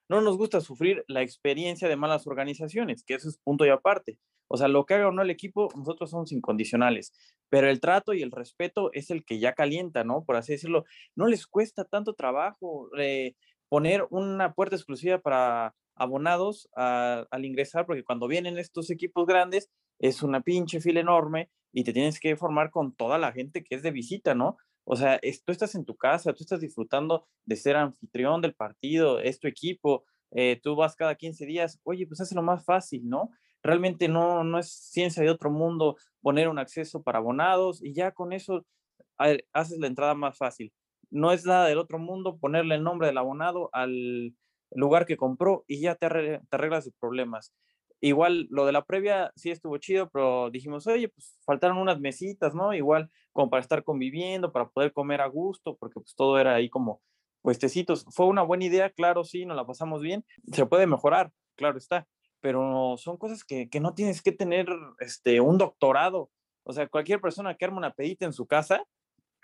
No nos gusta sufrir la experiencia de malas organizaciones, que eso es punto y aparte. O sea, lo que haga o no el equipo, nosotros somos incondicionales, pero el trato y el respeto es el que ya calienta, ¿no? Por así decirlo, no les cuesta tanto trabajo eh, poner una puerta exclusiva para abonados al ingresar, porque cuando vienen estos equipos grandes es una pinche fila enorme y te tienes que formar con toda la gente que es de visita, ¿no? O sea, tú estás en tu casa, tú estás disfrutando de ser anfitrión del partido, es tu equipo, eh, tú vas cada 15 días, oye, pues lo más fácil, ¿no? Realmente no, no es ciencia de otro mundo poner un acceso para abonados y ya con eso haces la entrada más fácil. No es nada del otro mundo ponerle el nombre del abonado al lugar que compró y ya te, arreglas de problemas. Igual lo de la previa sí estuvo chido, pero dijimos, oye, pues faltaron unas mesitas, ¿no? Igual como para estar conviviendo, para poder comer a gusto, porque pues todo era ahí como puestecitos. Fue una buena idea, claro, sí, nos la pasamos bien. Se puede mejorar, claro está, pero son cosas que, que no tienes que tener este, un doctorado. O sea, cualquier persona que arma una pedita en su casa,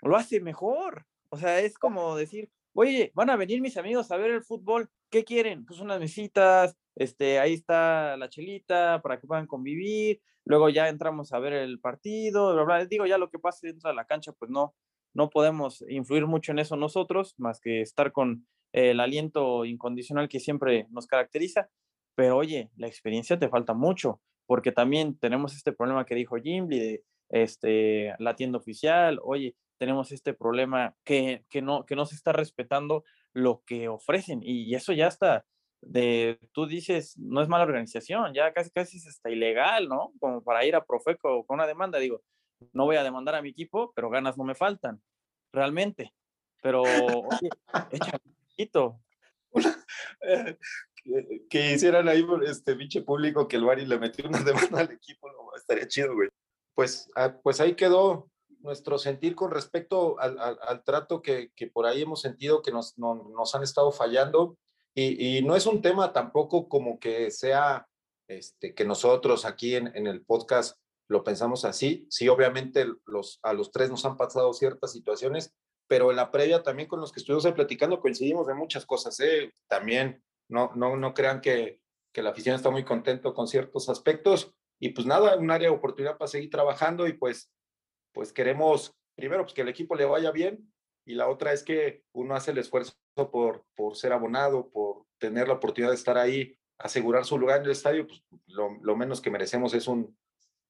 lo hace mejor. O sea, es como decir, oye, van a venir mis amigos a ver el fútbol, ¿qué quieren? Pues unas mesitas, este, ahí está la chelita para que puedan convivir, luego ya entramos a ver el partido, digo, ya lo que pase dentro de la cancha, pues no, no podemos influir mucho en eso nosotros, más que estar con el aliento incondicional que siempre nos caracteriza, pero oye, la experiencia te falta mucho, porque también tenemos este problema que dijo Jimmy de este, la tienda oficial, oye, tenemos este problema que, que, no, que no se está respetando lo que ofrecen y eso ya está de, tú dices, no es mala organización, ya casi casi es hasta ilegal, ¿no? Como para ir a Profeco con una demanda, digo, no voy a demandar a mi equipo, pero ganas no me faltan, realmente. Pero, oye, echa un poquito. que, hicieran ahí este pinche público que el Bari le metió una demanda al equipo, no, estaría chido, güey. Pues, ah, pues ahí quedó nuestro sentir con respecto al, al, trato que, que, por ahí hemos sentido que nos, no, nos han estado fallando. Y, y, no es un tema tampoco como que sea este, que nosotros aquí en, en, el podcast lo pensamos así. Sí, obviamente los, a los tres nos han pasado ciertas situaciones, pero en la previa también con los que estuvimos platicando coincidimos en muchas cosas. ¿eh? También no, no, no crean que, que la afición está muy contento con ciertos aspectos. Y pues nada, un área de oportunidad para seguir trabajando y pues pues queremos, primero, pues que el equipo le vaya bien y la otra es que uno hace el esfuerzo por, por ser abonado, por tener la oportunidad de estar ahí, asegurar su lugar en el estadio, pues lo, menos que merecemos es un,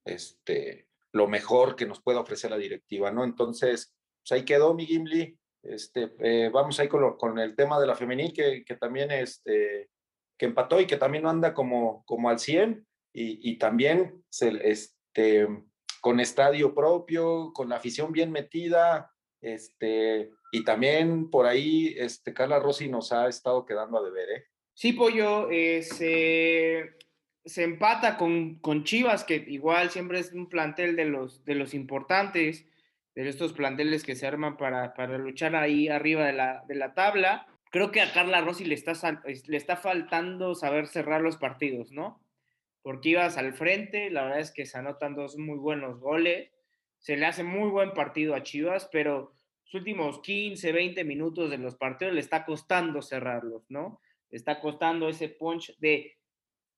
este, lo mejor que nos pueda ofrecer la directiva, ¿no? Entonces, pues ahí quedó mi Gimli. Este, eh, vamos ahí con, con, el tema de la femenil, que, que, también este, que empató y que también anda como, como al 100, y, y también se, este, con estadio propio, con la afición bien metida, este, y también por ahí, este, Carla Rossi nos ha estado quedando a deber, ¿eh? Sí, Pollo, eh, se, se, empata con, con, Chivas, que igual siempre es un plantel de los, de los importantes, de estos planteles que se arman para, para luchar ahí arriba de la, de la tabla. Creo que a Carla Rossi le está, le está faltando saber cerrar los partidos, ¿no? Porque ibas al frente, la verdad es que se anotan dos muy buenos goles, se le hace muy buen partido a Chivas, pero los últimos 15, 20 minutos de los partidos le está costando cerrarlos, ¿no? Le está costando ese punch de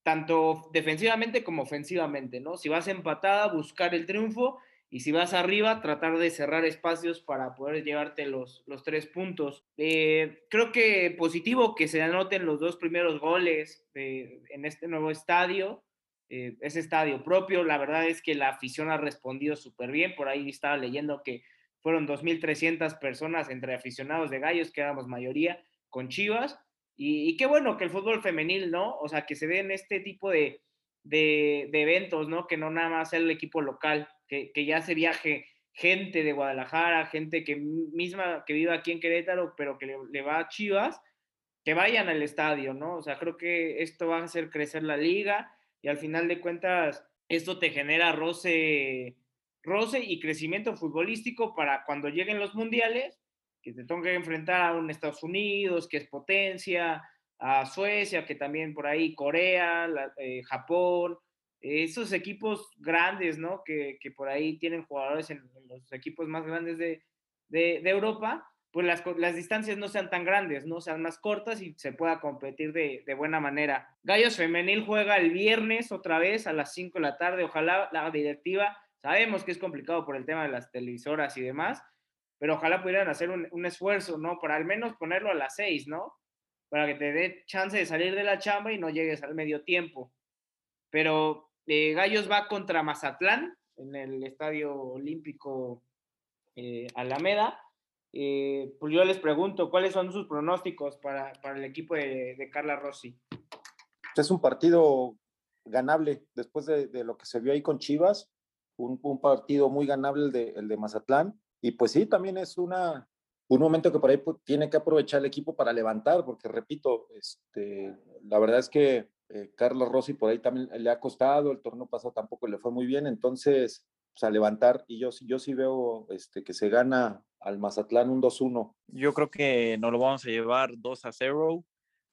tanto defensivamente como ofensivamente, ¿no? Si vas empatada, buscar el triunfo y si vas arriba, tratar de cerrar espacios para poder llevarte los, los tres puntos. Eh, creo que positivo que se anoten los dos primeros goles en este nuevo estadio. Eh, ese estadio propio. La verdad es que la afición ha respondido súper bien. Por ahí estaba leyendo que fueron 2.300 personas entre aficionados de gallos, que éramos mayoría, con Chivas. Y, qué bueno que el fútbol femenil, ¿no? O sea, que se den este tipo de, de, eventos, ¿no? Que no nada más sea el equipo local, que, que, ya se viaje gente de Guadalajara, gente que misma que vive aquí en Querétaro, pero que le, le va a Chivas, que vayan al estadio, ¿no? O sea, creo que esto va a hacer crecer la liga y al final de cuentas esto te genera roce, roce y crecimiento futbolístico para cuando lleguen los mundiales, que te tenga que enfrentar a un Estados Unidos, que es potencia, a Suecia, que también por ahí Corea, eh, Japón, esos equipos grandes, ¿no? Que, que, por ahí tienen jugadores en, los equipos más grandes de, de, de Europa, pues las, las, distancias no sean tan grandes, no sean más cortas y se pueda competir de, de, buena manera. Gallos Femenil juega el viernes otra vez a las 5 de la tarde. Ojalá la directiva, sabemos que es complicado por el tema de las televisoras y demás, pero ojalá pudieran hacer un, un esfuerzo, ¿no? Para al menos ponerlo a las 6, ¿no? Para que te dé chance de salir de la chamba y no llegues al medio tiempo. Pero eh, Gallos va contra Mazatlán en el Estadio Olímpico eh, Alameda eh, pues yo les pregunto, ¿cuáles son sus pronósticos para, para el equipo de, de, Carla Rossi? Es un partido ganable después de, lo que se vio ahí con Chivas, un, partido muy ganable el de, el de Mazatlán. Y pues sí, también es una, un momento que por ahí tiene que aprovechar el equipo para levantar, porque repito, este, la verdad es que eh, Carlos Rossi por ahí también le ha costado, el torneo pasado tampoco le fue muy bien, entonces pues, a levantar y yo, yo sí veo este, que se gana al Mazatlán un 2-1. Yo creo que nos lo vamos a llevar 2 a 0.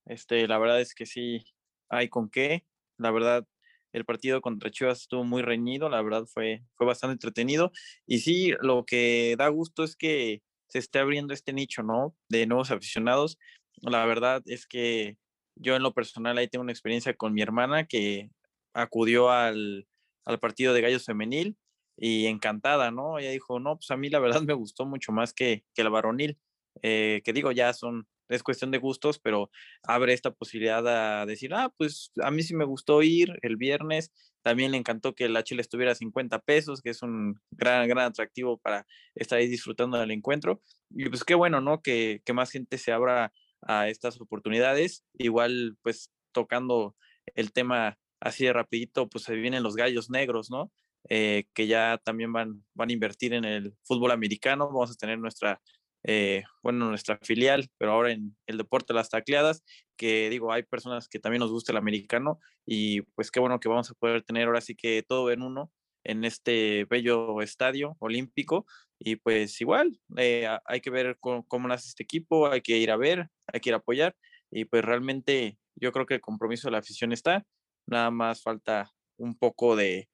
Este, la verdad es que sí hay con qué. La verdad, el partido contra Chivas estuvo muy reñido, la verdad fue, fue bastante entretenido. Y sí, lo que da gusto es que se esté abriendo este nicho, ¿no? De nuevos aficionados. La verdad es que yo en lo personal ahí tengo una experiencia con mi hermana que acudió al, al partido de Gallos Femenil y encantada, ¿no? Ella dijo, no, pues a mí la verdad me gustó mucho más que, que el varonil, eh, que digo, ya son, es cuestión de gustos, pero abre esta posibilidad a decir, ah, pues a mí sí me gustó ir el viernes, también le encantó que la chile estuviera a 50 pesos, que es un gran, gran atractivo para estar ahí disfrutando del encuentro, y pues qué bueno, ¿no? Que, que más gente se abra a estas oportunidades. Igual, pues tocando el tema así de rapidito, pues se vienen los gallos negros, ¿no? Eh, que ya también van, van a invertir en el fútbol americano. Vamos a tener nuestra, eh, bueno, nuestra filial, pero ahora en el deporte de las tacleadas, que digo, hay personas que también nos gusta el americano y pues qué bueno que vamos a poder tener ahora sí que todo en uno en este bello estadio olímpico y pues igual eh, hay que ver cómo, cómo nace este equipo, hay que ir a ver, hay que ir a apoyar y pues realmente yo creo que el compromiso de la afición está, nada más falta un poco de,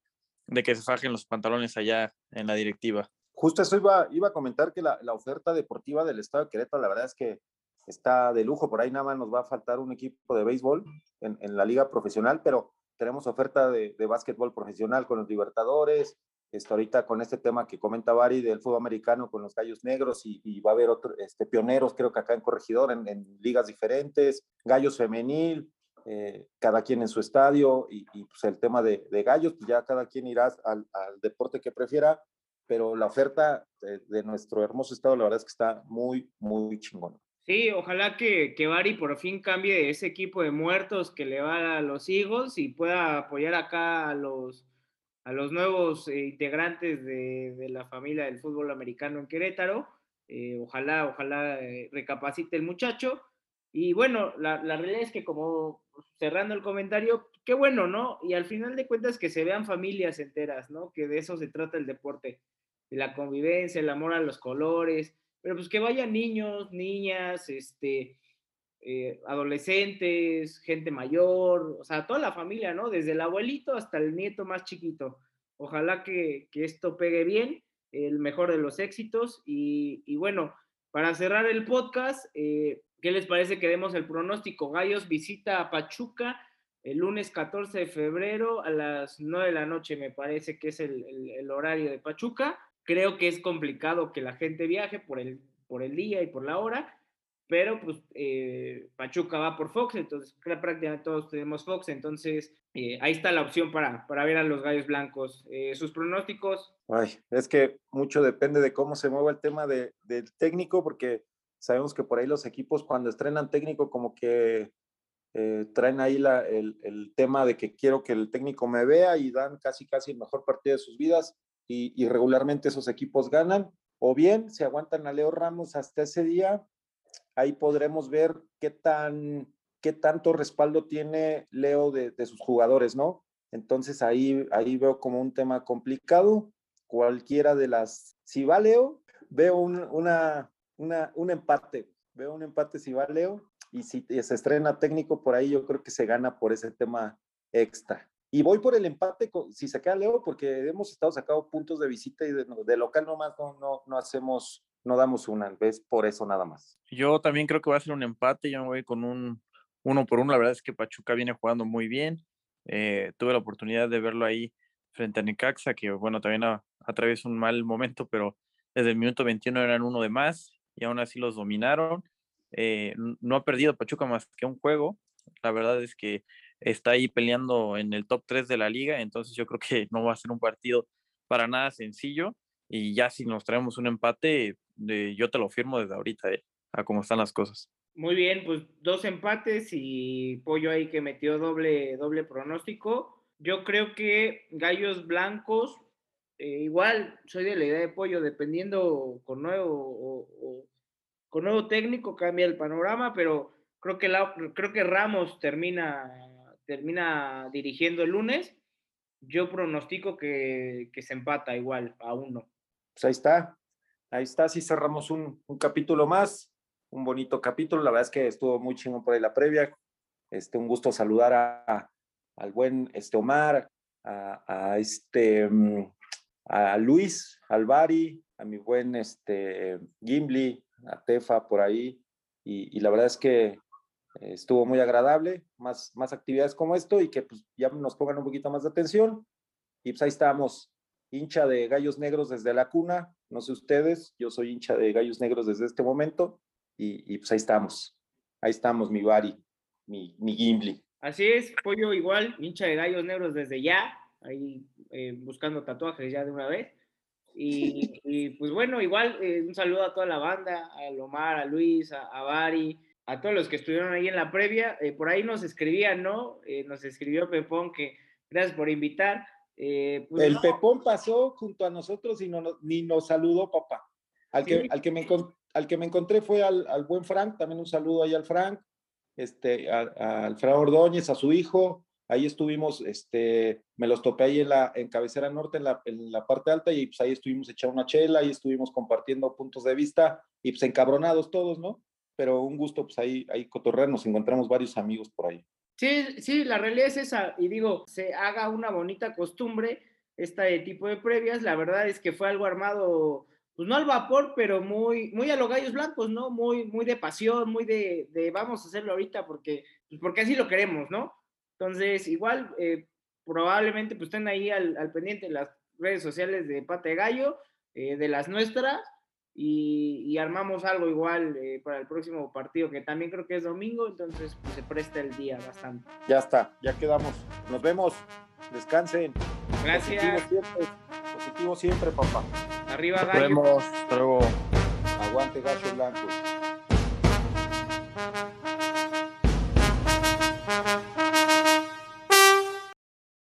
de que se fajen los pantalones allá en la directiva. Justo eso iba, iba a comentar que la, la, oferta deportiva del Estado de Querétaro, la verdad es que está de lujo, por ahí nada más nos va a faltar un equipo de béisbol en, en la liga profesional, pero tenemos oferta de, de básquetbol profesional con los Libertadores, esto ahorita con este tema que comenta Bari del fútbol americano con los gallos negros y, y va a haber otros este, pioneros, creo que acá en Corregidor, en ligas diferentes, gallos femenil, eh, cada quien en su estadio y, y pues el tema de, de, gallos, pues ya cada quien irá al, al, deporte que prefiera, pero la oferta de, de, nuestro hermoso estado, la verdad es que está muy, muy chingón. Sí, ojalá que, que Bari por fin cambie ese equipo de muertos que le va a los Eagles y pueda apoyar acá a los, a los nuevos eh, integrantes de, de, la familia del fútbol americano en Querétaro. Eh, ojalá, ojalá eh, recapacite el muchacho. Y bueno, la, la, realidad es que como cerrando el comentario, qué bueno, ¿no? Y al final de cuentas que se vean familias enteras, ¿no? Que de eso se trata el deporte, de la convivencia, el amor a los colores, pero pues que vayan niños, niñas, este, eh, adolescentes, gente mayor, o sea, toda la familia, ¿no? Desde el abuelito hasta el nieto más chiquito. Ojalá que, que esto pegue bien, el mejor de los éxitos. Y, y bueno, para cerrar el podcast, eh, ¿Qué les parece que demos el pronóstico? Gallos visita a Pachuca el lunes 14 de febrero a las 9 de la noche, me parece que es el, el, horario de Pachuca. Creo que es complicado que la gente viaje por el, por el día y por la hora, pero pues eh, Pachuca va por Fox, entonces prácticamente todos tenemos Fox, entonces eh, ahí está la opción para, para ver a los gallos blancos. Eh, ¿Sus pronósticos? Ay, es que mucho depende de cómo se mueva el tema de, del técnico, porque Sabemos que por ahí los equipos cuando estrenan técnico como que eh, traen ahí la, el, el, tema de que quiero que el técnico me vea y dan casi casi el mejor partido de sus vidas y, y regularmente esos equipos ganan. O bien se aguantan a Leo Ramos hasta ese día, ahí podremos ver qué tan qué tanto respaldo tiene Leo de, de sus jugadores, ¿no? Entonces ahí, ahí veo como un tema complicado. Cualquiera de las, si va Leo, veo un, una, una, un empate. Veo un empate si va Leo y si se estrena técnico por ahí, yo creo que se gana por ese tema extra. Y voy por el empate si se queda Leo, porque hemos estado sacando puntos de visita y de, de local nomás no, no, no hacemos, no damos una, ¿ves? Por eso nada más. Yo también creo que va a ser un empate, yo me voy con un uno por uno, la verdad es que Pachuca viene jugando muy bien, eh, tuve la oportunidad de verlo ahí frente a Necaxa, que bueno, también atraviesa un mal momento, pero desde el minuto 21 eran uno de más, y aún así los dominaron. Eh, no ha perdido Pachuca más que un juego. La verdad es que está ahí peleando en el top 3 de la liga, entonces yo creo que no va a ser un partido para nada sencillo. Y ya si nos traemos un empate, yo te lo firmo desde ahorita, eh, a cómo están las cosas. Muy bien, pues dos empates y Pollo ahí que metió doble, doble pronóstico. Yo creo que Gallos Blancos eh, igual soy de la idea de pollo, dependiendo con nuevo, o, con nuevo técnico cambia el panorama, pero creo que, la, creo que Ramos termina, termina dirigiendo el lunes. Yo pronostico que, que se empata igual a uno. Pues ahí está, ahí está, sí cerramos un, un, capítulo más, un bonito capítulo, la verdad es que estuvo muy chingón por ahí la previa. Este, un gusto saludar a, al buen este Omar, a, a este mm, a Luis Alvari, a mi buen este, Gimli, a Tefa por ahí, y, y, la verdad es que estuvo muy agradable, más, más actividades como esto y que pues ya nos pongan un poquito más de atención. Y pues ahí estamos, hincha de Gallos Negros desde la cuna, no sé ustedes, yo soy hincha de Gallos Negros desde este momento y, y pues ahí estamos, ahí estamos mi Bari, mi, mi Gimli. Así es, Pollo igual, hincha de Gallos Negros desde ya, ahí eh, buscando tatuajes ya de una vez. Y, y pues bueno, igual eh, un saludo a toda la banda, a Lomar, a Luis, a, a Bari, a todos los que estuvieron ahí en la previa. Eh, por ahí nos escribían, ¿no? Eh, nos escribió Pepón que gracias por invitar. Eh, pues el Pepón pasó junto a nosotros y no, ni nos saludó, papá. Al, que, al, que, me, al que me encontré fue al, al, buen Frank, también un saludo ahí al Frank, este, a, a Alfredo Ordóñez, a su hijo. Ahí estuvimos, este, me los topé ahí en la en cabecera norte, en la, en la parte alta, y pues ahí estuvimos echando una chela, y estuvimos compartiendo puntos de vista, y pues encabronados todos, ¿no? Pero un gusto, pues ahí, ahí cotorrear, nos encontramos varios amigos por ahí. Sí, sí, la realidad es esa, y digo, se haga una bonita costumbre, este tipo de previas, la verdad es que fue algo armado, pues no al vapor, pero muy, muy a los gallos blancos, ¿no? Muy, muy de pasión, muy de, de vamos a hacerlo ahorita porque, pues porque así lo queremos, ¿no? Entonces, igual, eh, probablemente pues estén ahí al, al, pendiente en las redes sociales de Pate Gallo, eh, de las nuestras, y, y armamos algo igual eh, para el próximo partido, que también creo que es domingo, entonces pues, se presta el día bastante. Ya está, ya quedamos. Nos vemos. Descansen. Gracias. Positivo siempre, positivo siempre papá. Arriba, Nos vemos. Hasta luego. Aguante, gallos blancos.